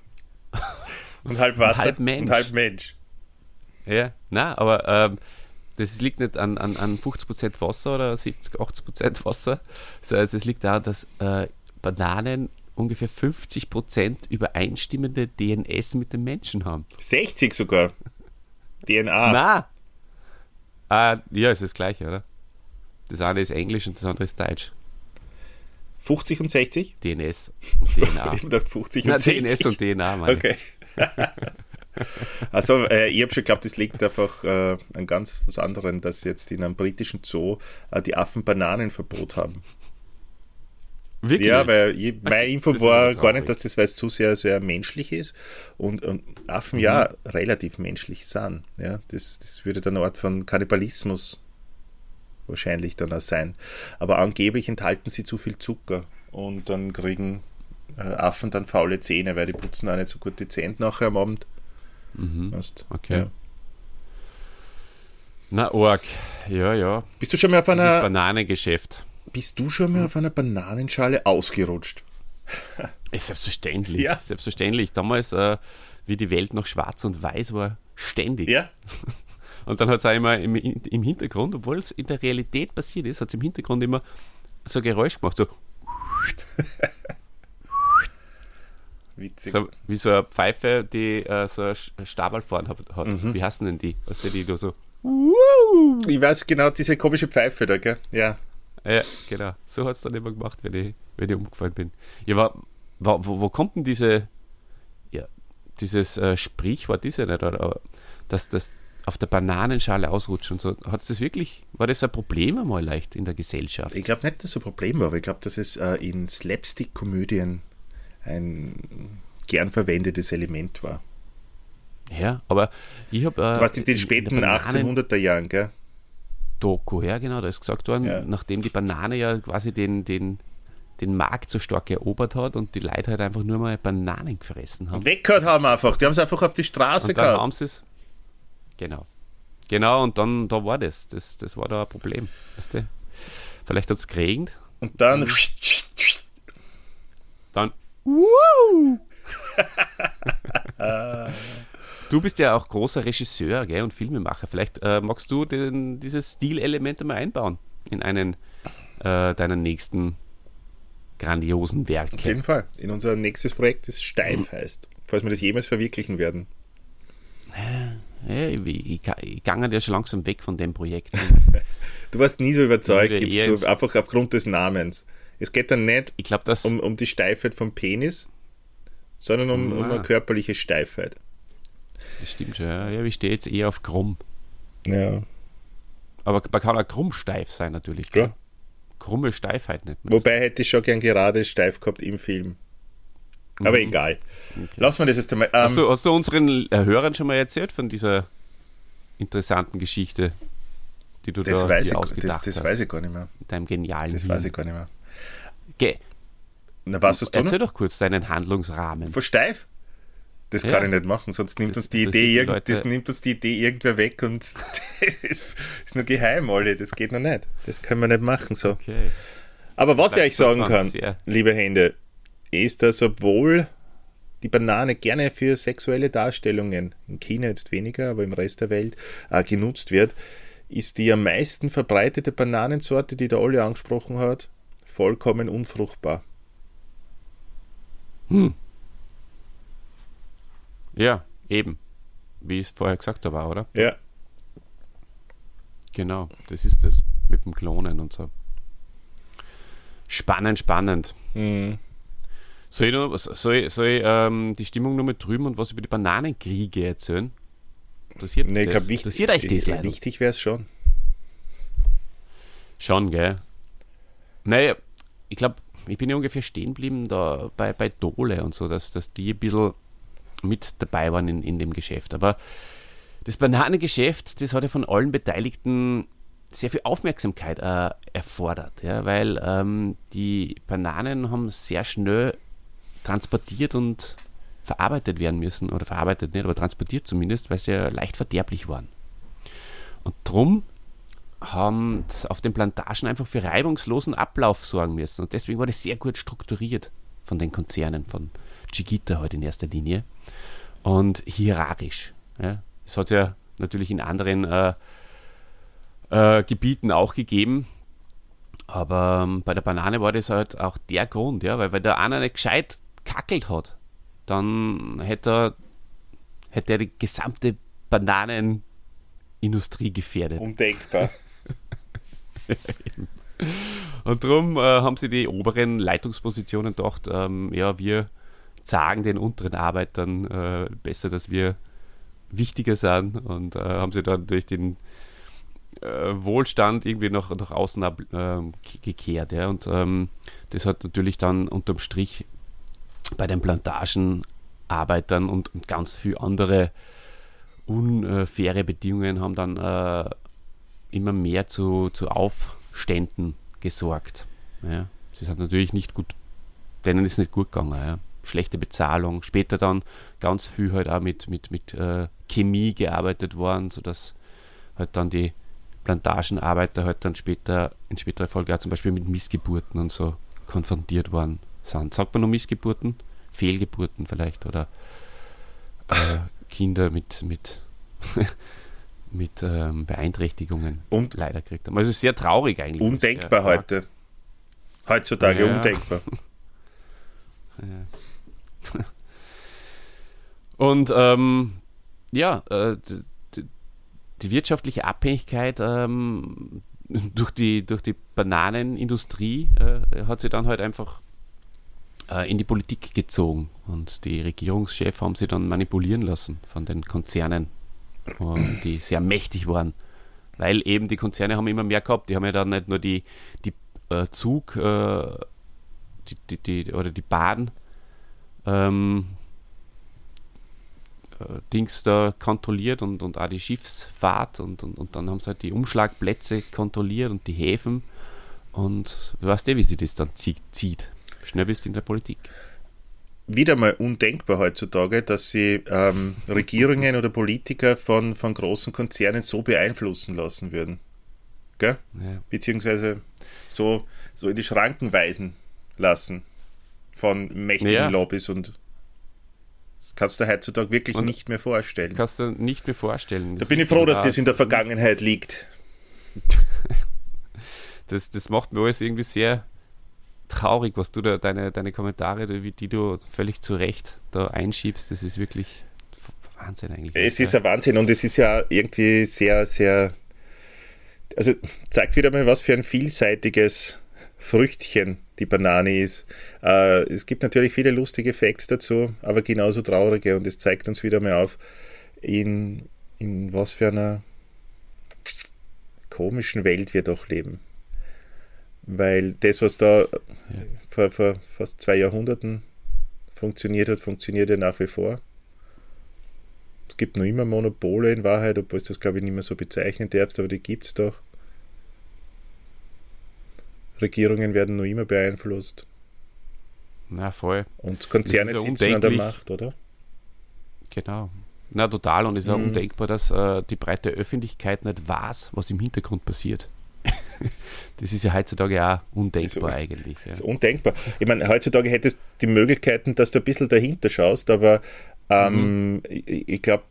Und halb Wasser halb Mensch. und halb Mensch. Ja, na, aber ähm, das liegt nicht an, an, an 50% Wasser oder 70, 80% Wasser. Das heißt, es liegt daran, dass äh, Bananen ungefähr 50% übereinstimmende DNS mit dem Menschen haben. 60 sogar. DNA. Na! Ah, ja, ist das gleiche, oder? Das eine ist Englisch und das andere ist Deutsch. 50 und 60? DNS und DNA. Ich gedacht 50 Na, und 60. DNS und DNA, meine. Okay. also, äh, ich habe schon geglaubt, das liegt einfach äh, an ganz was anderem, dass jetzt in einem britischen Zoo äh, die Affen Bananenverbot haben. Wirklich? Ja, weil ich, meine Info Das ist war gar nicht, dass das, weil es zu sehr, sehr menschlich ist und, und Affen ja Mhm. relativ menschlich sind. Ja, das, das würde dann eine Art von Kannibalismus wahrscheinlich dann auch sein. Aber angeblich enthalten sie zu viel Zucker und dann kriegen äh, Affen dann faule Zähne, weil die putzen auch nicht so gut die Zähne nachher am Abend. Weißt, Mhm. Okay. Ja. Na, Org. Ja, ja. Bist du schon mal auf einer Bananengeschäft. Bist du schon mal auf einer Bananenschale ausgerutscht? Selbstverständlich. Ja. Selbstverständlich. Damals, äh, wie die Welt noch schwarz und weiß war, ständig. Ja. Und dann hat es auch immer im, im Hintergrund, obwohl es in der Realität passiert ist, hat es im Hintergrund immer so ein Geräusch gemacht. So, Witzig. so wie so eine Pfeife, die äh, so ein Stabal vorne hat. Mhm. Wie heißen denn die? Was die, die so. Ich weiß genau, diese komische Pfeife da, gell? Ja. Ja, genau. So hat es dann immer gemacht, wenn ich, wenn ich umgefallen bin. Ja, wa, wa, wo, wo kommt denn diese, ja, dieses äh, Sprichwort, ist ja nicht, oder, dass das auf der Bananenschale ausrutscht und so. Hat das wirklich, war das ein Problem einmal leicht in der Gesellschaft? Ich glaube nicht, dass es ein Problem war, aber ich glaube, dass es äh, in Slapstick-Komödien ein gern verwendetes Element war. Ja, aber ich habe. Äh, Du warst in den späten Bananen- 1800er Jahren, gell? Doku, ja genau, da ist gesagt worden, Ja. nachdem die Banane ja quasi den, den, den Markt so stark erobert hat und die Leute halt einfach nur mal Bananen gefressen haben. Weggehört haben einfach. Die haben es einfach auf die Straße Und dann gehabt. haben sie es. Genau. Genau, und dann da war das. Das, das war da ein Problem. Weißt du? Vielleicht hat es geregnet, Und dann. Mhm. dann. Du bist ja auch großer Regisseur gell, und Filmemacher. Vielleicht äh, magst du den, dieses Stilelement einmal einbauen in einen äh, deiner nächsten grandiosen Auf Werke. jeden Fall. In unser nächstes Projekt, das Steif heißt. Falls wir das jemals verwirklichen werden. Ja, ich, ich, ich gange ja schon langsam weg von dem Projekt. Du warst nie so überzeugt, gibst du, einfach aufgrund des Namens. Es geht dann nicht dass. um, um die Steifheit vom Penis, sondern um, um Na. eine körperliche Steifheit. Das stimmt schon. Ja, ich stehe jetzt eher auf krumm. Ja, Aber man kann auch krumm steif sein, natürlich. klar. Krumme Steifheit nicht. Wobei hätte ich schon gern gerade steif gehabt im Film. Aber egal. Lass mal das jetzt einmal. Ähm, Mhm. Hast, du, hast du unseren äh, Hörern schon mal erzählt von dieser interessanten Geschichte, die du das da weiß, ich, ausgedacht das, das hast? weiß ich gar nicht mehr. Mit deinem genialen Das Hirn. weiß ich gar nicht mehr. Geh, Na, was hast du Erzähl noch? doch kurz deinen Handlungsrahmen. Von steif? Das Ja. kann ich nicht machen, sonst nimmt Das uns die Idee, die das nimmt uns die Idee irgendwer weg und das ist, ist nur geheim, alle. Das geht noch nicht. Das können wir nicht machen so. Okay. Aber was ich euch sagen kann, sehr. liebe Hände, ist, dass obwohl die Banane gerne für sexuelle Darstellungen, in China jetzt weniger, aber im Rest der Welt äh, genutzt wird, ist die am meisten verbreitete Bananensorte, die der Olli angesprochen hat, vollkommen unfruchtbar. Ja, eben. Wie ich es vorher gesagt habe, oder? Ja, Genau, das ist es. Mit dem Klonen und so. Spannend, spannend. Mhm. Soll ich, noch, soll ich, soll ich ähm, die Stimmung noch mit drüben und was über die Bananenkriege erzählen? Interessiert, nee, ich das? glaube, wichtig, Interessiert euch das, Leute? wichtig wäre es schon. Schon, gell? Naja, ich glaube, ich bin ja ungefähr stehen geblieben da bei, bei Dole und so, dass, dass die ein bisschen mit dabei waren in, in dem Geschäft. Aber das Bananengeschäft, das hat ja von allen Beteiligten sehr viel Aufmerksamkeit äh, erfordert, ja, weil ähm, die Bananen haben sehr schnell transportiert und verarbeitet werden müssen, oder verarbeitet nicht, aber transportiert zumindest, weil sie ja leicht verderblich waren. Und drum haben auf den Plantagen einfach für reibungslosen Ablauf sorgen müssen. Und deswegen war das sehr gut strukturiert von den Konzernen, von Chiquita halt in erster Linie. Und hierarchisch. Ja. Das hat es ja natürlich in anderen äh, äh, Gebieten auch gegeben. Aber ähm, bei der Banane war das halt auch der Grund, ja, weil wenn der einer nicht gescheit kackelt hat, dann hätte er, hätte er die gesamte Bananenindustrie gefährdet. Undenkbar. Und darum äh, haben sie die oberen Leitungspositionen gedacht, ähm, ja, wir sagen den unteren Arbeitern äh, besser, dass wir wichtiger sind und äh, haben sie dann durch den äh, Wohlstand irgendwie nach, nach außen ab, ge- gekehrt. Ja? Und ähm, das hat natürlich dann unterm Strich bei den Plantagenarbeitern und, und ganz viele andere unfaire Bedingungen haben dann äh, immer mehr zu, zu Aufständen gesorgt. Ja. Ist halt natürlich nicht gut, denen ist nicht gut gegangen. Ja. Schlechte Bezahlung, später dann ganz viel halt auch mit, mit, mit äh, Chemie gearbeitet worden, sodass halt dann die Plantagenarbeiter halt dann später, in späterer Folge auch zum Beispiel mit Missgeburten und so konfrontiert worden sind. Sagt man nur Missgeburten? Fehlgeburten vielleicht oder äh, Kinder mit, mit, mit ähm, Beeinträchtigungen Und leider gekriegt haben. Also es ist sehr traurig eigentlich. undenkbar heute. Heutzutage Ja. undenkbar. Und ähm, ja, äh, d- d- die wirtschaftliche Abhängigkeit ähm, durch, die, durch die Bananenindustrie äh, hat sie dann halt einfach äh, in die Politik gezogen. Und die Regierungschefs haben sie dann manipulieren lassen von den Konzernen, äh, die sehr mächtig waren. Weil eben die Konzerne haben immer mehr gehabt. Die haben ja dann nicht nur die, die äh, Zug, äh, die, die, die, oder die Bahn, ähm, äh, Dings da kontrolliert und, und auch die Schiffsfahrt und, und, und dann haben sie halt die Umschlagplätze kontrolliert und die Häfen und du weißt ja, wie sie das dann zieht. zieht. Schnell bist du in der Politik. Wieder mal undenkbar heutzutage, dass sie ähm, Regierungen oder Politiker von, von großen Konzernen so beeinflussen lassen würden. Gell? Ja. Beziehungsweise so, so in die Schranken weisen lassen von mächtigen Ja. Lobbys und das kannst du heutzutage wirklich Und- nicht mehr vorstellen. Kannst du nicht mehr vorstellen. Da bin ich froh, dass das in der Vergangenheit liegt. das, das macht mir alles irgendwie sehr traurig, was du da, deine, deine Kommentare, die, die du völlig zu Recht da einschiebst. Das ist wirklich Wahnsinn eigentlich. Es ist ein Wahnsinn und es ist ja irgendwie sehr, sehr. Also zeigt wieder mal, was für ein vielseitiges Früchtchen die Banane ist. Äh, es gibt natürlich viele lustige Facts dazu, aber genauso traurige und es zeigt uns wieder mal auf, in, in was für einer komischen Welt wir doch leben. Weil das, was da vor, vor fast zwei Jahrhunderten funktioniert hat, funktioniert ja nach wie vor. Es gibt noch immer Monopole in Wahrheit, obwohl es das glaube ich nicht mehr so bezeichnen darfst, aber die gibt es doch. Regierungen werden noch immer beeinflusst Na voll. und Konzerne ist ja sitzen an der. Macht, oder? Genau. Na, total. Und es ist auch Mhm. undenkbar, dass äh, die breite Öffentlichkeit nicht weiß, was im Hintergrund passiert. das ist ja heutzutage auch undenkbar So. eigentlich. Ja. Ist undenkbar. Ich meine, heutzutage hättest du die Möglichkeiten, dass du ein bisschen dahinter schaust, aber ähm, ich, ich glaube,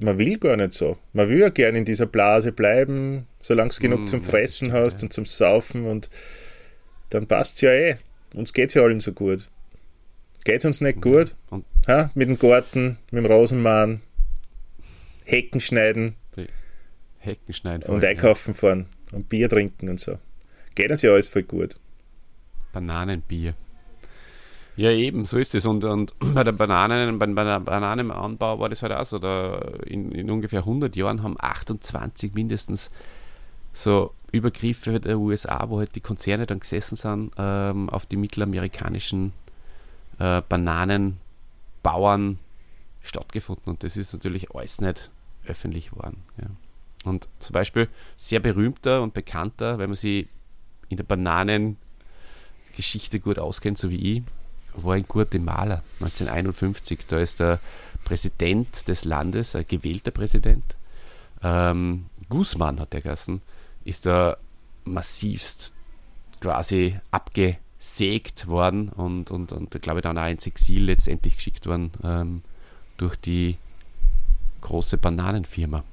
man will gar nicht so. Man will ja gerne in dieser Blase bleiben, solange du genug Mm, zum ja, Fressen stimmt, hast ja. und zum Saufen und dann passt es ja eh. Uns geht es ja allen so gut. Geht es uns nicht gut? Und Ha? Mit dem Garten, mit dem Rosenmann, Hecken schneiden Hecken schneiden. und allem, ja. einkaufen fahren und Bier trinken und so. Geht uns ja alles voll gut. Bananenbier. Ja, eben, so ist es. Und, und bei der Bananen, bei, Bananenanbau war das halt auch so. Da in, in ungefähr 100 Jahren haben 28 mindestens so Übergriffe der USA, wo halt die Konzerne dann gesessen sind, ähm, auf die mittelamerikanischen äh, Bananenbauern stattgefunden. Und das ist natürlich alles nicht öffentlich geworden. Ja. Und zum Beispiel sehr berühmter und bekannter, wenn man sie in der Bananengeschichte gut auskennt, so wie ich, war in Guatemala 1951. Da ist der Präsident des Landes, ein gewählter Präsident, ähm, Guzman hat der geheißen, ist da massivst quasi abgesägt worden und, und, und glaube ich dann auch ins Exil letztendlich geschickt worden ähm, durch die große Bananenfirma.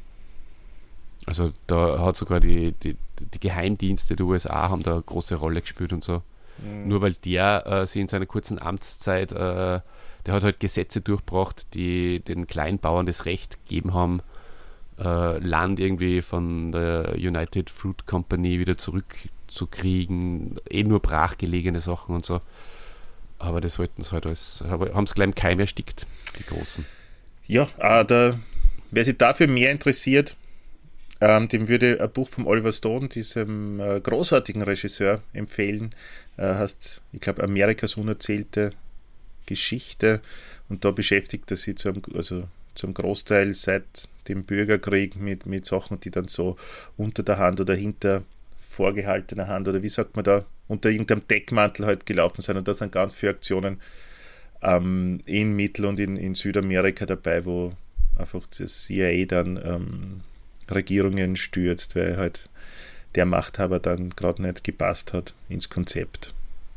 Also da hat sogar die, die, die Geheimdienste der USA haben da eine große Rolle gespielt und so. Nur weil der äh, sie in seiner kurzen Amtszeit, äh, der hat halt Gesetze durchgebracht, die den Kleinbauern das Recht gegeben haben, äh, Land irgendwie von der United Fruit Company wieder zurückzukriegen, eh nur brachgelegene Sachen und so. Aber das wollten sie halt alles, haben es gleich im Keim erstickt, die Großen. Ja, äh, der, wer sich dafür mehr interessiert, ähm, dem würde ein Buch von Oliver Stone, diesem äh, großartigen Regisseur, empfehlen. Äh, heißt, ich glaube, Amerikas unerzählte Geschichte. Und da beschäftigt er sich zu einem, also zum Großteil seit dem Bürgerkrieg mit, mit Sachen, die dann so unter der Hand oder hinter vorgehaltener Hand oder wie sagt man da, unter irgendeinem Deckmantel halt gelaufen sind. Und da sind ganz viele Aktionen ähm, in Mittel- und in, in Südamerika dabei, wo einfach das CIA dann ähm, Regierungen stürzt, weil halt der Machthaber dann gerade nicht gepasst hat ins Konzept.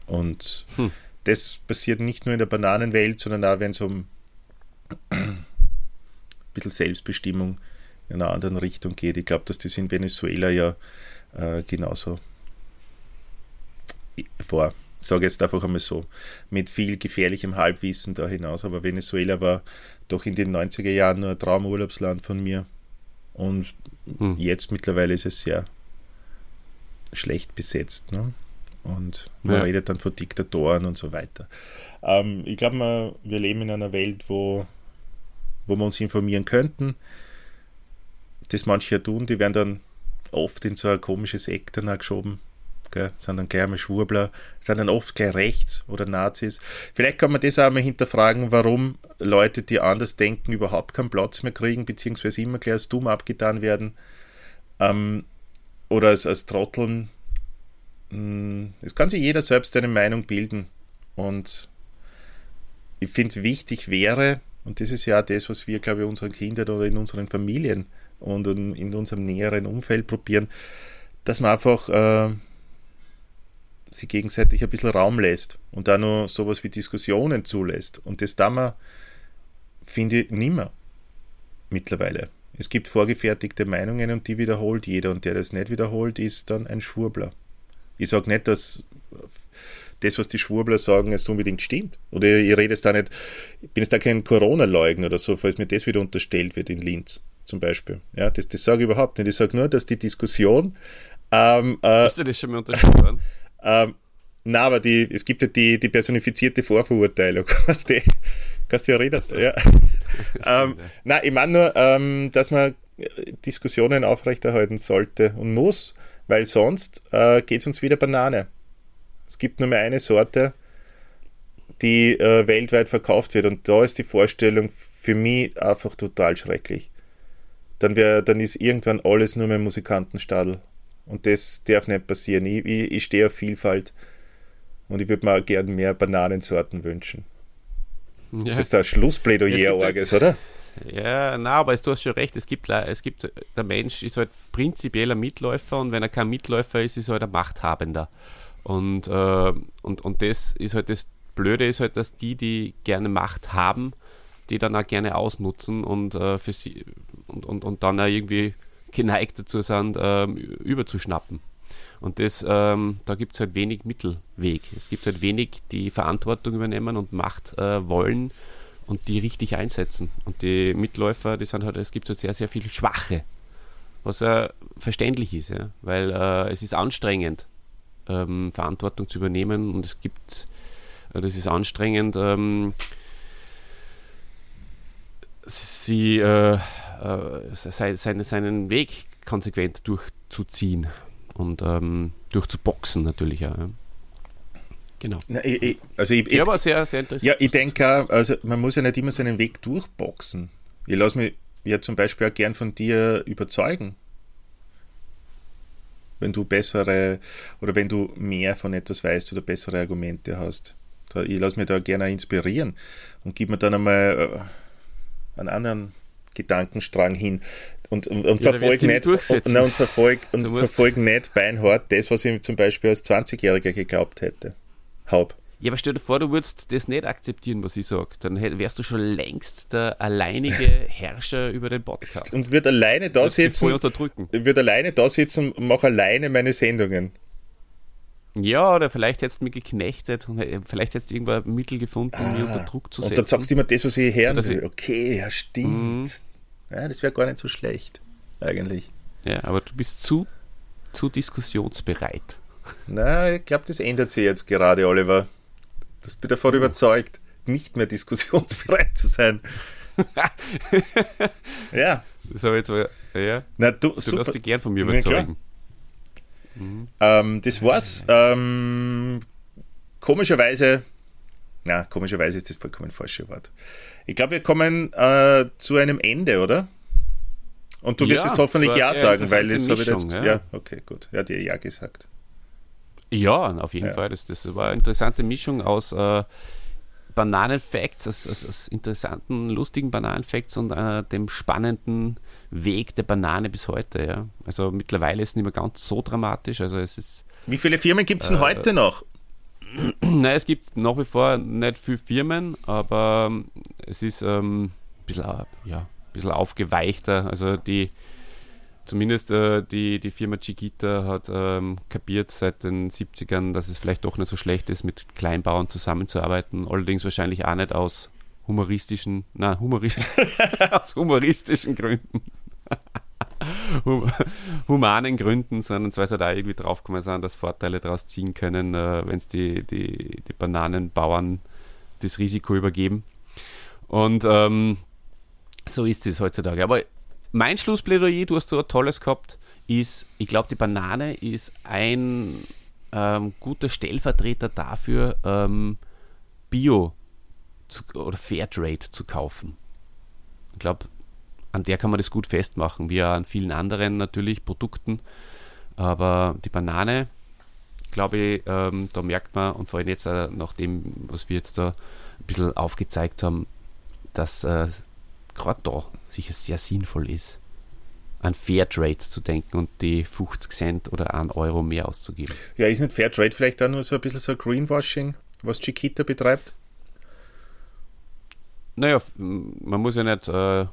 Und Hm. das passiert nicht nur in der Bananenwelt, sondern auch, wenn es um ein bisschen Selbstbestimmung in einer anderen Richtung geht. Ich glaube, dass das in Venezuela ja äh, genauso vor. Ich sage jetzt einfach einmal so, mit viel gefährlichem Halbwissen da hinaus, aber Venezuela war doch in den 90er Jahren nur ein Traumurlaubsland von mir und Hm. jetzt mittlerweile ist es sehr schlecht besetzt. Ne? Und man Ja. redet dann von Diktatoren und so weiter. Ähm, ich glaube, wir, wir leben in einer Welt, wo, wo wir uns informieren könnten. Das manche ja tun, die werden dann oft in so ein komisches Eck dann auch geschoben. Gell? Sind dann gleich einmal Schwurbler, sind dann oft gleich rechts oder Nazis. Vielleicht kann man das auch mal hinterfragen, warum Leute, die anders denken, überhaupt keinen Platz mehr kriegen, beziehungsweise immer gleich als dumm abgetan werden. Ähm, oder als, als Trotteln. Hm, Es kann sich jeder selbst eine Meinung bilden. Und ich finde, wichtig wäre, und das ist ja auch das, was wir, glaube ich, unseren Kindern oder in unseren Familien und in in unserem näheren Umfeld probieren, dass man einfach äh, sie gegenseitig ein bisschen Raum lässt und da nur sowas wie Diskussionen zulässt. Und das da man, finde ich, nimmer mittlerweile. Es gibt vorgefertigte Meinungen und die wiederholt jeder und der das nicht wiederholt, ist dann ein Schwurbler. Ich sage nicht, dass das, was die Schwurbler sagen, jetzt unbedingt stimmt. Oder ich rede jetzt da nicht, ich bin jetzt da kein Corona-Leugner oder so, falls mir das wieder unterstellt wird in Linz zum Beispiel. Ja, das, das sage ich überhaupt nicht. Ich sage nur, dass die Diskussion ähm, äh, Hast du das schon mal unterschrieben worden? Ähm, na, aber die, es gibt ja die, die personifizierte Vorverurteilung. Kannst du, kannst du ja reden. Ja. ähm, na, ich meine nur, ähm, dass man äh, Diskussionen aufrechterhalten sollte und muss, weil sonst äh, geht es uns wieder Banane. Es gibt nur mehr eine Sorte, die äh, weltweit verkauft wird und da ist die Vorstellung für mich einfach total schrecklich. Dann, wär, dann ist irgendwann alles nur mehr Musikantenstadel. Und das darf nicht passieren. Ich, ich, ich stehe auf Vielfalt und ich würde mir auch gerne mehr Bananensorten wünschen. Ja. Das ist ein Schlussplädoyer, Orges, jetzt- oder? Ja, na, aber du hast schon recht. Es gibt, es gibt, der Mensch ist halt prinzipiell ein Mitläufer und wenn er kein Mitläufer ist, ist er halt ein Machthabender. Und, äh, und, und das ist halt das Blöde ist halt, dass die, die gerne Macht haben, die dann auch gerne ausnutzen und äh, für sie und, und, und dann auch irgendwie geneigt dazu sind, ähm, überzuschnappen. Und das, ähm, da gibt es halt wenig Mittelweg. Es gibt halt wenig, die Verantwortung übernehmen und Macht äh, wollen und die richtig einsetzen. Und die Mitläufer, die sind halt, es gibt halt sehr, sehr viele Schwache, was äh, verständlich ist, ja? weil äh, es ist anstrengend, ähm, Verantwortung zu übernehmen und es gibt, äh, das ist anstrengend, ähm, sie äh, äh, seine, seinen Weg konsequent durchzuziehen und ähm, durchzuboxen natürlich auch. Ja. Genau. Na, ich, ich, also ich, ja, aber sehr, sehr interessant. Ja, ich denke also man muss ja nicht immer seinen Weg durchboxen. Ich lasse mich ja zum Beispiel auch gern von dir überzeugen. Wenn du bessere oder wenn du mehr von etwas weißt oder bessere Argumente hast. Ich lasse mich da gerne inspirieren und gib mir dann einmal äh, einen anderen Gedankenstrang hin und, und, und Ja, verfolge nicht, und, und verfolg, und verfolg nicht beinhart das, was ich zum Beispiel als 20-Jähriger geglaubt hätte. Hab. Ja, aber stell dir vor, du würdest das nicht akzeptieren, was ich sage. Dann wärst du schon längst der alleinige Herrscher über den Podcast. Und wird alleine da dich voll sitzen, unterdrücken. wird alleine da sitzen und mache alleine meine Sendungen. Ja, oder vielleicht hättest du mich geknechtet und äh, vielleicht hättest du irgendwann ein Mittel gefunden, um mich unter Druck zu Ah. Und setzen. dann sagst du immer das, was ich hören dass will. Mhm. Okay, ja, stimmt. Ja, das wäre gar nicht so schlecht, eigentlich. ja, aber du bist zu, zu diskussionsbereit. Na, ich glaube, das ändert sich jetzt gerade, Oliver. Das bin davon überzeugt, nicht mehr diskussionsbereit zu sein. ja, Das habe ich jetzt mal, ja, na du, du super. lässt dich gern von mir Ja, überzeugen. Ähm, das war's. Ähm, komischerweise, na, komischerweise ist das vollkommen falsche Wort. Ich glaube, wir kommen äh, zu einem Ende, oder? Und du wirst Ja, jetzt hoffentlich Ja sagen, weil es habe ich jetzt. Ja. ja. okay, gut. Ja, dir Ja gesagt. Ja, auf jeden Ja. Fall. Das, das war eine interessante Mischung aus äh, Bananenfacts, aus, aus, aus interessanten, lustigen Bananenfacts und äh, dem spannenden Weg der Banane bis heute. Ja. Also mittlerweile ist es nicht mehr ganz so dramatisch. Also es ist, Wie viele Firmen gibt es Äh, denn heute noch? nein, es gibt nach wie vor nicht viele Firmen, aber ähm, es ist ähm, ein bisschen, äh, ja, ein bisschen aufgeweichter. Also die Zumindest äh, die, die Firma Chiquita hat ähm, kapiert seit den 70ern, dass es vielleicht doch nicht so schlecht ist, mit Kleinbauern zusammenzuarbeiten. Allerdings wahrscheinlich auch nicht aus humoristischen, na, humorist, aus humoristischen Gründen. Hum- humanen Gründen, sondern weil sie da irgendwie draufgekommen sind, dass Vorteile daraus ziehen können, äh, wenn es die, die, die Bananenbauern das Risiko übergeben. Und ähm, so ist es heutzutage. Aber mein Schlussplädoyer, du hast so ein tolles gehabt, ist, ich glaube, die Banane ist ein ähm, guter Stellvertreter dafür, ähm, Bio zu, oder Fairtrade zu kaufen. Ich glaube, an der kann man das gut festmachen, wie an vielen anderen natürlich Produkten. Aber die Banane, glaube ich, ähm, da merkt man, und vor allem jetzt äh, nach dem, was wir jetzt da ein bisschen aufgezeigt haben, dass äh, gerade da sicher sehr sinnvoll ist, an Fairtrade zu denken und die 50 Cent oder 1 Euro mehr auszugeben. Ja, ist nicht Fairtrade vielleicht auch nur so ein bisschen so Greenwashing, was Chiquita betreibt? Naja, man muss ja nicht äh,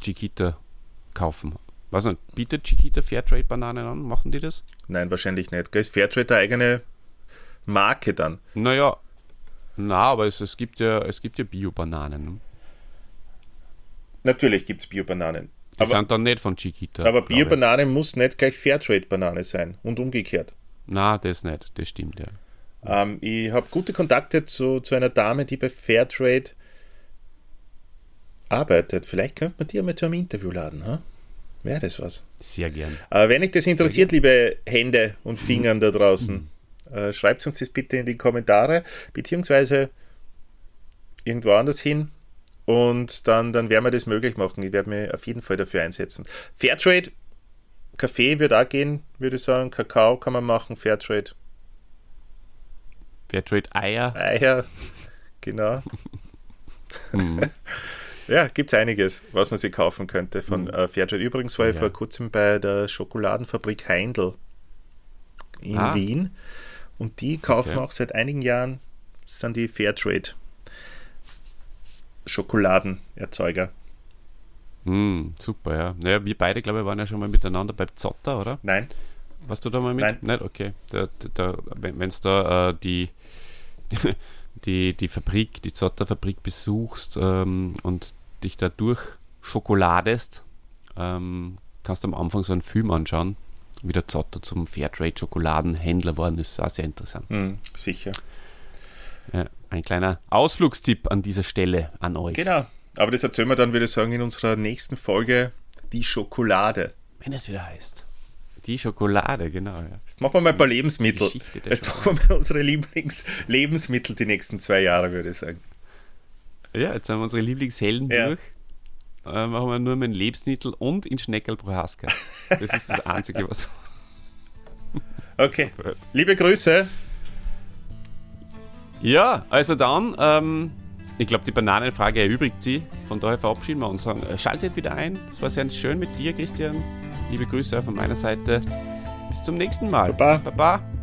Chiquita kaufen. Weiß nicht, bietet Chiquita Fairtrade-Bananen an? Machen die das? Nein, wahrscheinlich nicht. gell? Ist Fairtrade eine eigene Marke dann? Naja, na, aber es, es gibt ja, es gibt ja Bio-Bananen. ne? Natürlich gibt es Bio-Bananen. Die Aber, sind dann nicht von Chiquita. aber. Bio-Banane muss nicht gleich Fairtrade-Banane sein und umgekehrt. Na, das nicht, das stimmt, ja. Ähm, ich habe gute Kontakte zu, zu einer Dame, die bei Fairtrade arbeitet. Vielleicht könnte man die einmal zu einem Interview laden. Ha? Wäre das was? Sehr gern. Aber wenn euch das interessiert, liebe Hände und Fingern da draußen, äh, schreibt uns das bitte in die Kommentare, beziehungsweise irgendwo anders hin. Und dann, dann werden wir das möglich machen. Ich werde mich auf jeden Fall dafür einsetzen. Fairtrade, Kaffee wird auch gehen, würde ich sagen. Kakao kann man machen, Fairtrade, Fairtrade Eier. Eier, genau. Mhm. Ja, gibt es einiges, was man sich kaufen könnte von mhm. äh, Fairtrade. Übrigens war ich ja. vor kurzem bei der Schokoladenfabrik Heindl in ah. Wien und die kaufen okay. auch seit einigen Jahren, sind die Fairtrade Schokoladenerzeuger. Mm, super, ja. Naja, wir beide, glaube ich, waren ja schon mal miteinander bei Zotter, oder? Nein. Warst du da mal mit? Nein. Nicht? Okay. Da, da, wenn es da äh, die, die, die Fabrik, die Zotter-Fabrik besuchst ähm, und dich da durchschokoladest, ähm, kannst du am Anfang so einen Film anschauen, wie der Zotter zum Fairtrade-Schokoladenhändler geworden ist. Auch sehr interessant. Mm, sicher. Ja, ein kleiner Ausflugstipp an dieser Stelle an euch. Genau. Aber das erzählen wir dann, würde ich sagen, in unserer nächsten Folge die Schokolade. Wenn es wieder heißt. Die Schokolade, genau. Ja. Jetzt machen wir mal ein paar Lebensmittel. Jetzt machen wir mal unsere Lieblingslebensmittel die nächsten zwei Jahre, würde ich sagen. Ja, jetzt haben wir unsere Lieblingshelden ja. durch. Äh, machen wir nur mit Lebensmittel und in Schneckel Prohaska. Das ist das Einzige, was. okay. Liebe Grüße. Ja, also dann. Ähm, ich glaube, die Bananenfrage erübrigt sie. Von daher verabschieden wir uns und sagen, äh, schaltet wieder ein. Es war sehr schön mit dir, Christian. Liebe Grüße auch von meiner Seite. Bis zum nächsten Mal. Baba. Baba.